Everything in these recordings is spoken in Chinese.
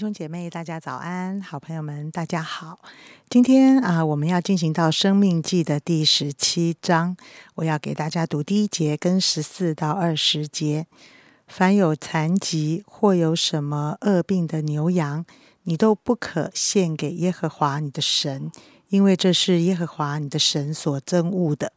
兄姐妹，大家早安！好朋友们，大家好。今天啊，我们要进行到《生命记》的第十七章，我要给大家读第一节跟十四到二十节。凡有残疾或有什么恶病的牛羊，你都不可献给耶和华你的神，因为这是耶和华你的神所憎恶的。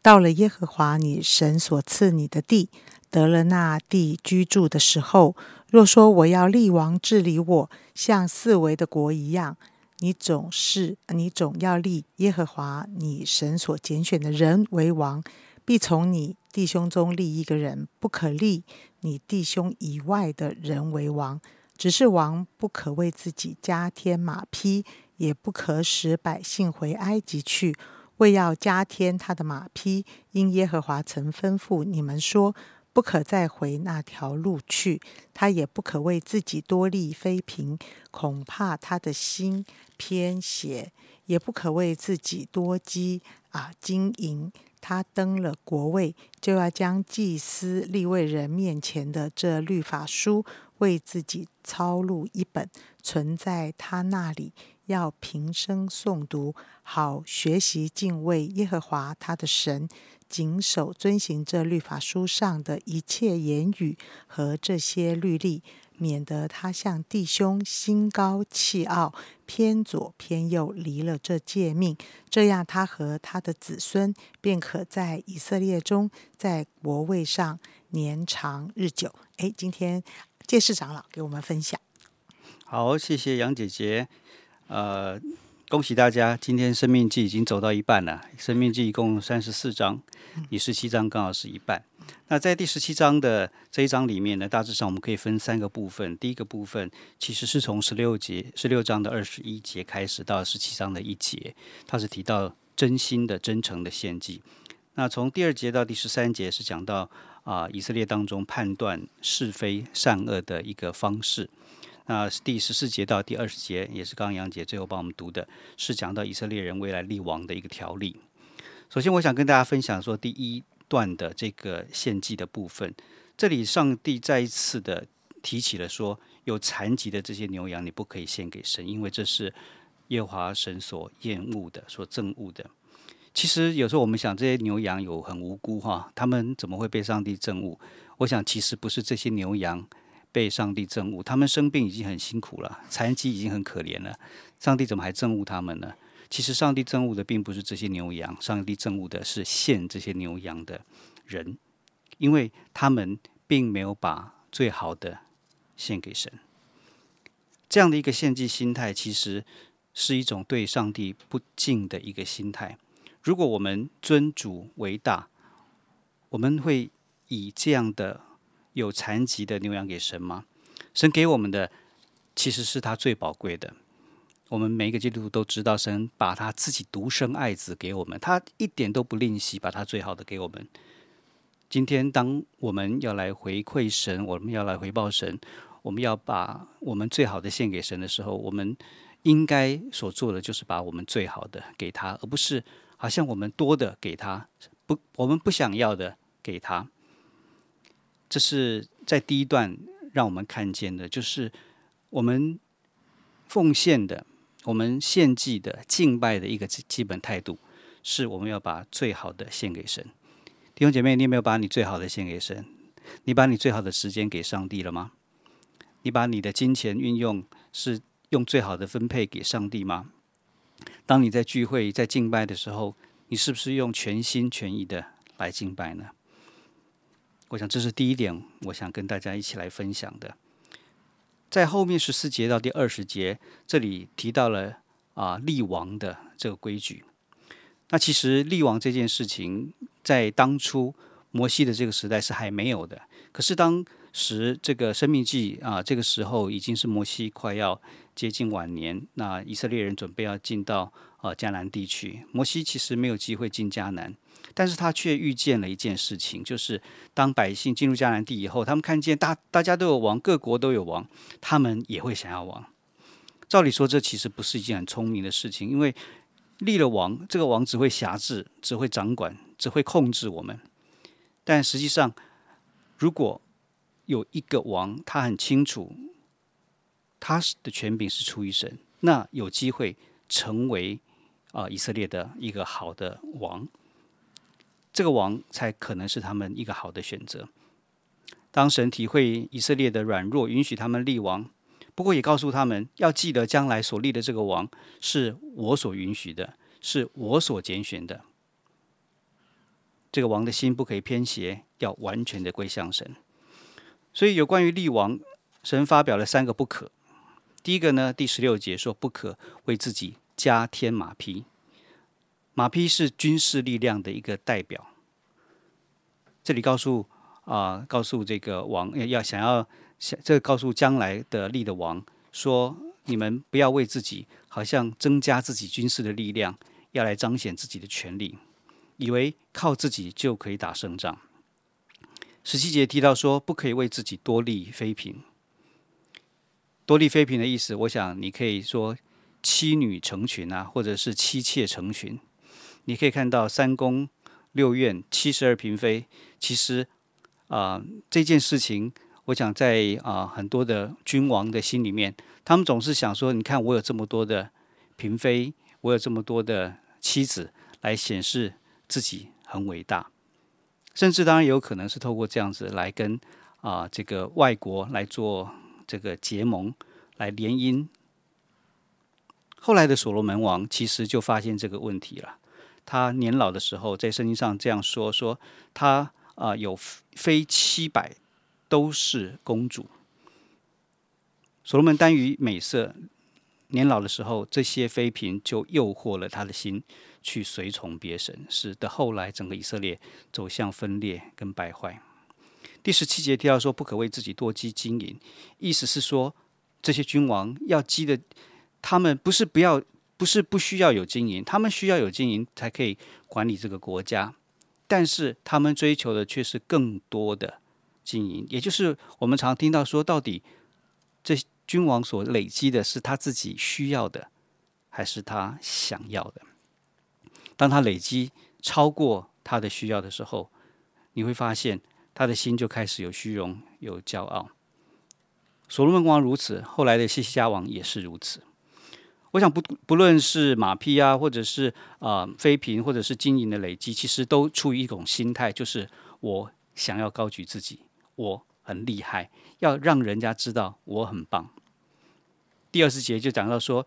到了耶和华你神所赐你的地，得了那地居住的时候，若说我要立王治理我，像四维的国一样，你总是你总要立耶和华你神所拣选的人为王，必从你弟兄中立一个人，不可立你弟兄以外的人为王。只是王不可为自己加添马匹，也不可使百姓回埃及去，为要加添他的马匹。因耶和华曾吩咐你们说。不可再回那条路去，他也不可为自己多立妃嫔，恐怕他的心偏邪；也不可为自己多积啊金银。他登了国位，就要将祭司立位人面前的这律法书为自己抄录一本，存在他那里，要平生诵读，好学习敬畏耶和华他的神。谨守遵行这律法书上的一切言语和这些律例，免得他向弟兄心高气傲，偏左偏右，离了这诫命。这样，他和他的子孙便可在以色列中，在国位上年长日久。哎，今天介世长老给我们分享。好，谢谢杨姐姐。呃。恭喜大家！今天《生命记》已经走到一半了，《生命记》一共三十四章，第十七章刚好是一半。那在第十七章的这一章里面呢，大致上我们可以分三个部分。第一个部分其实是从十六节、十六章的二十一节开始到十七章的一节，它是提到真心的、真诚的献祭。那从第二节到第十三节是讲到啊，以色列当中判断是非善恶的一个方式。那第十四节到第二十节，也是刚刚杨姐最后帮我们读的，是讲到以色列人未来立王的一个条例。首先，我想跟大家分享说，第一段的这个献祭的部分，这里上帝再一次的提起了说，有残疾的这些牛羊，你不可以献给神，因为这是耶和华神所厌恶的、所憎恶的。其实有时候我们想，这些牛羊有很无辜哈，他们怎么会被上帝憎恶？我想，其实不是这些牛羊。被上帝憎恶，他们生病已经很辛苦了，残疾已经很可怜了，上帝怎么还憎恶他们呢？其实上帝憎恶的并不是这些牛羊，上帝憎恶的是献这些牛羊的人，因为他们并没有把最好的献给神。这样的一个献祭心态，其实是一种对上帝不敬的一个心态。如果我们尊主为大，我们会以这样的。有残疾的牛羊给神吗？神给我们的其实是他最宝贵的。我们每一个基督徒都知道，神把他自己独生爱子给我们，他一点都不吝惜，把他最好的给我们。今天，当我们要来回馈神，我们要来回报神，我们要把我们最好的献给神的时候，我们应该所做的就是把我们最好的给他，而不是好像我们多的给他，不，我们不想要的给他。这是在第一段让我们看见的，就是我们奉献的、我们献祭的、敬拜的一个基本态度，是我们要把最好的献给神。弟兄姐妹，你有没有把你最好的献给神？你把你最好的时间给上帝了吗？你把你的金钱运用是用最好的分配给上帝吗？当你在聚会、在敬拜的时候，你是不是用全心全意的来敬拜呢？我想这是第一点，我想跟大家一起来分享的。在后面十四节到第二十节，这里提到了啊立王的这个规矩。那其实立王这件事情，在当初摩西的这个时代是还没有的。可是当时这个生命记啊，这个时候已经是摩西快要接近晚年，那以色列人准备要进到啊迦南地区，摩西其实没有机会进迦南。但是他却遇见了一件事情，就是当百姓进入迦南地以后，他们看见大大家都有王，各国都有王，他们也会想要王。照理说，这其实不是一件很聪明的事情，因为立了王，这个王只会辖制，只会掌管，只会控制我们。但实际上，如果有一个王，他很清楚他的权柄是出于神，那有机会成为啊以色列的一个好的王。这个王才可能是他们一个好的选择。当神体会以色列的软弱，允许他们立王，不过也告诉他们要记得，将来所立的这个王是我所允许的，是我所拣选的。这个王的心不可以偏斜，要完全的归向神。所以，有关于立王，神发表了三个不可。第一个呢，第十六节说，不可为自己加添马匹。马匹是军事力量的一个代表。这里告诉啊，告诉这个王要想要想，这个告诉将来的立的王说，你们不要为自己好像增加自己军事的力量，要来彰显自己的权利，以为靠自己就可以打胜仗。十七节提到说，不可以为自己多立妃嫔。多立妃嫔的意思，我想你可以说妻女成群啊，或者是妻妾成群。你可以看到三宫六院七十二嫔妃，其实啊这件事情，我想在啊很多的君王的心里面，他们总是想说：你看我有这么多的嫔妃，我有这么多的妻子，来显示自己很伟大。甚至当然有可能是透过这样子来跟啊这个外国来做这个结盟，来联姻。后来的所罗门王其实就发现这个问题了。他年老的时候，在圣经上这样说：说他啊有非七百都是公主。所罗门耽于美色，年老的时候，这些妃嫔就诱惑了他的心，去随从别神，使得后来整个以色列走向分裂跟败坏。第十七节提到说，不可为自己多积金银，意思是说，这些君王要积的，他们不是不要。不是不需要有经营，他们需要有经营才可以管理这个国家，但是他们追求的却是更多的经营，也就是我们常听到说，到底这君王所累积的是他自己需要的，还是他想要的？当他累积超过他的需要的时候，你会发现他的心就开始有虚荣、有骄傲。所罗门王如此，后来的西西家王也是如此。我想不不论是马匹啊，或者是啊妃嫔，或者是经营的累积，其实都出于一种心态，就是我想要高举自己，我很厉害，要让人家知道我很棒。第二十节就讲到说，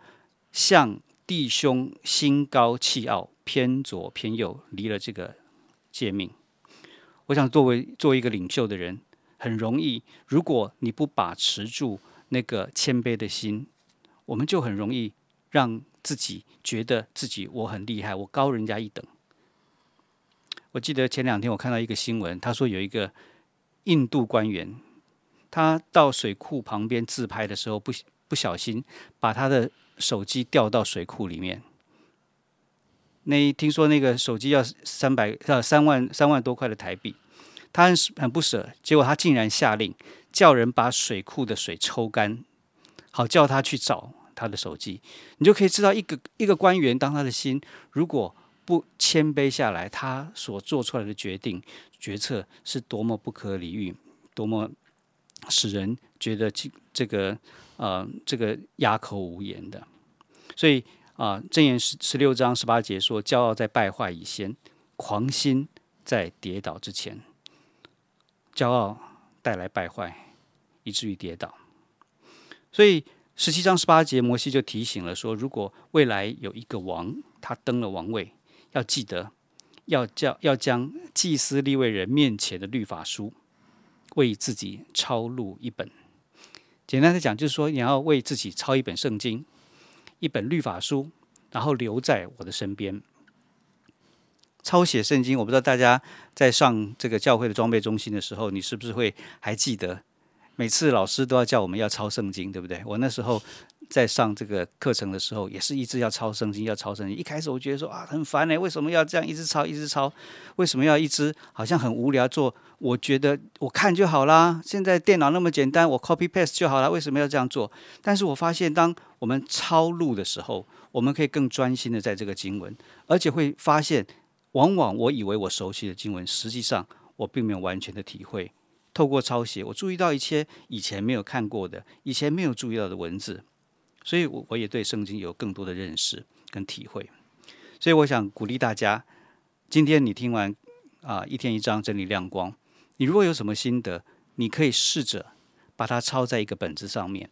像弟兄心高气傲，偏左偏右，离了这个诫命。我想作为作为一个领袖的人，很容易，如果你不把持住那个谦卑的心，我们就很容易。让自己觉得自己我很厉害，我高人家一等。我记得前两天我看到一个新闻，他说有一个印度官员，他到水库旁边自拍的时候，不不小心把他的手机掉到水库里面。那听说那个手机要三百呃三万三万多块的台币，他很很不舍，结果他竟然下令叫人把水库的水抽干，好叫他去找。他的手机，你就可以知道一个一个官员，当他的心如果不谦卑下来，他所做出来的决定决策是多么不可理喻，多么使人觉得这这个呃这个哑口无言的。所以啊，正言十十六章十八节说：“骄傲在败坏以先，狂心在跌倒之前。”骄傲带来败坏，以至于跌倒。所以。十七章十八节，摩西就提醒了说：如果未来有一个王，他登了王位，要记得要叫要将祭司立位人面前的律法书为自己抄录一本。简单的讲，就是说你要为自己抄一本圣经，一本律法书，然后留在我的身边。抄写圣经，我不知道大家在上这个教会的装备中心的时候，你是不是会还记得？每次老师都要叫我们要抄圣经，对不对？我那时候在上这个课程的时候，也是一直要抄圣经，要抄圣经。一开始我觉得说啊很烦呢，为什么要这样一直抄一直抄？为什么要一直好像很无聊做？我觉得我看就好啦。现在电脑那么简单，我 copy paste 就好了。为什么要这样做？但是我发现，当我们抄录的时候，我们可以更专心的在这个经文，而且会发现，往往我以为我熟悉的经文，实际上我并没有完全的体会。透过抄写，我注意到一些以前没有看过的、以前没有注意到的文字，所以我我也对圣经有更多的认识跟体会。所以我想鼓励大家，今天你听完啊一天一章真理亮光，你如果有什么心得，你可以试着把它抄在一个本子上面，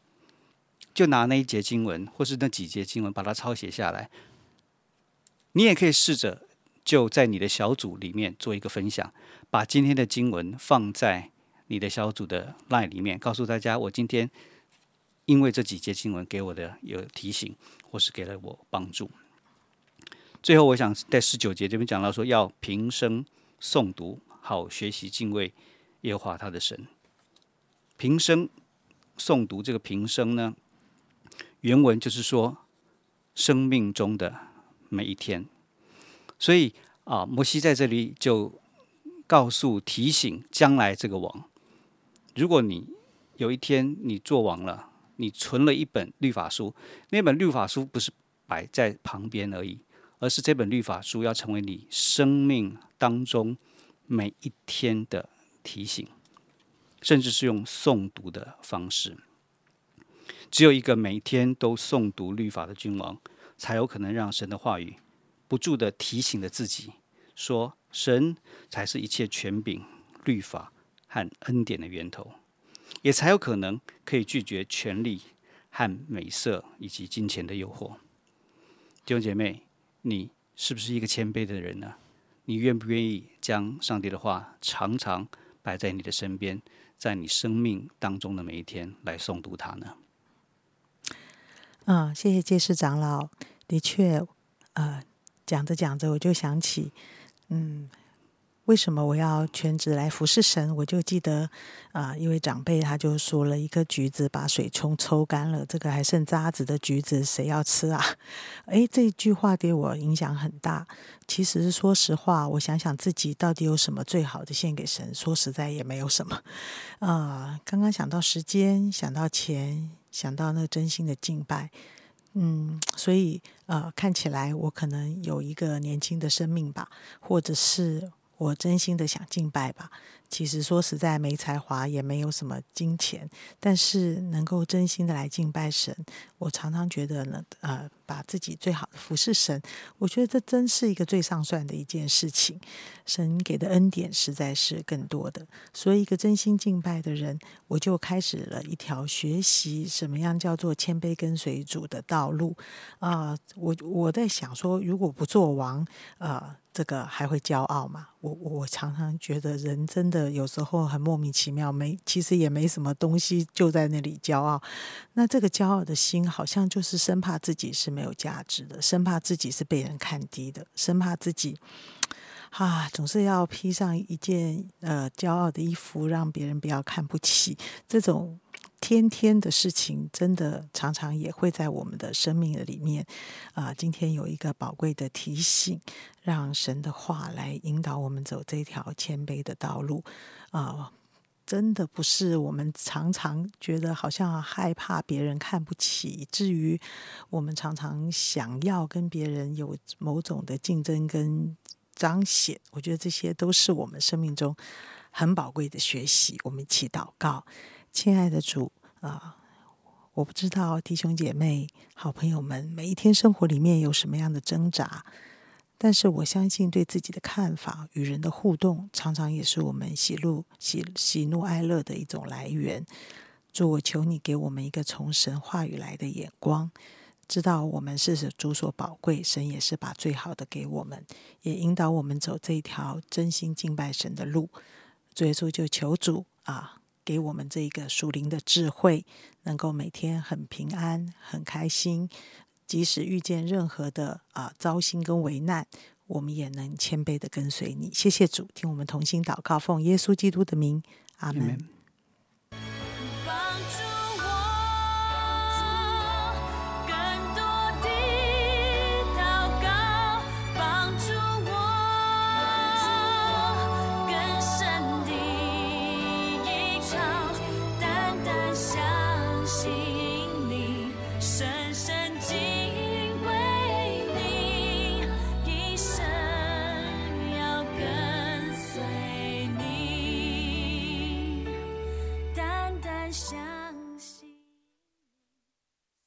就拿那一节经文或是那几节经文把它抄写下来。你也可以试着就在你的小组里面做一个分享，把今天的经文放在。你的小组的 line 里面告诉大家，我今天因为这几节经文给我的有提醒，或是给了我帮助。最后，我想在十九节这边讲到说，要平生诵读，好学习敬畏耶和华他的神。平生诵读这个平生呢，原文就是说生命中的每一天。所以啊，摩西在这里就告诉提醒将来这个王。如果你有一天你做完了，你存了一本律法书，那本律法书不是摆在旁边而已，而是这本律法书要成为你生命当中每一天的提醒，甚至是用诵读的方式。只有一个每天都诵读律法的君王，才有可能让神的话语不住的提醒着自己，说神才是一切权柄律法。和恩典的源头，也才有可能可以拒绝权力和美色以及金钱的诱惑。弟兄姐妹，你是不是一个谦卑的人呢？你愿不愿意将上帝的话常常摆在你的身边，在你生命当中的每一天来诵读它呢？啊，谢谢介世长老。的确，呃，讲着讲着，我就想起，嗯。为什么我要全职来服侍神？我就记得，啊，一位长辈他就说了一个橘子把水冲抽干了，这个还剩渣子的橘子谁要吃啊？诶，这句话对我影响很大。其实说实话，我想想自己到底有什么最好的献给神，说实在也没有什么。啊，刚刚想到时间，想到钱，想到那真心的敬拜，嗯，所以呃，看起来我可能有一个年轻的生命吧，或者是。我真心的想敬拜吧。其实说实在，没才华，也没有什么金钱，但是能够真心的来敬拜神，我常常觉得呢，呃，把自己最好的服侍神，我觉得这真是一个最上算的一件事情。神给的恩典实在是更多的，所以一个真心敬拜的人，我就开始了一条学习什么样叫做谦卑跟随主的道路啊。我我在想说，如果不做王，呃。这个还会骄傲吗？我我常常觉得人真的有时候很莫名其妙，没其实也没什么东西，就在那里骄傲。那这个骄傲的心，好像就是生怕自己是没有价值的，生怕自己是被人看低的，生怕自己啊总是要披上一件呃骄傲的衣服，让别人不要看不起这种。天天的事情，真的常常也会在我们的生命里面啊。今天有一个宝贵的提醒，让神的话来引导我们走这条谦卑的道路啊。真的不是我们常常觉得好像害怕别人看不起，至于我们常常想要跟别人有某种的竞争跟彰显。我觉得这些都是我们生命中很宝贵的学习。我们一起祷告。亲爱的主啊，我不知道弟兄姐妹、好朋友们每一天生活里面有什么样的挣扎，但是我相信对自己的看法、与人的互动，常常也是我们喜怒喜喜怒哀乐的一种来源。主，我求你给我们一个从神话语来的眼光，知道我们是主所宝贵，神也是把最好的给我们，也引导我们走这一条真心敬拜神的路。主耶稣，就求主啊。给我们这个属灵的智慧，能够每天很平安、很开心，即使遇见任何的啊糟心跟危难，我们也能谦卑的跟随你。谢谢主，听我们同心祷告，奉耶稣基督的名，阿门。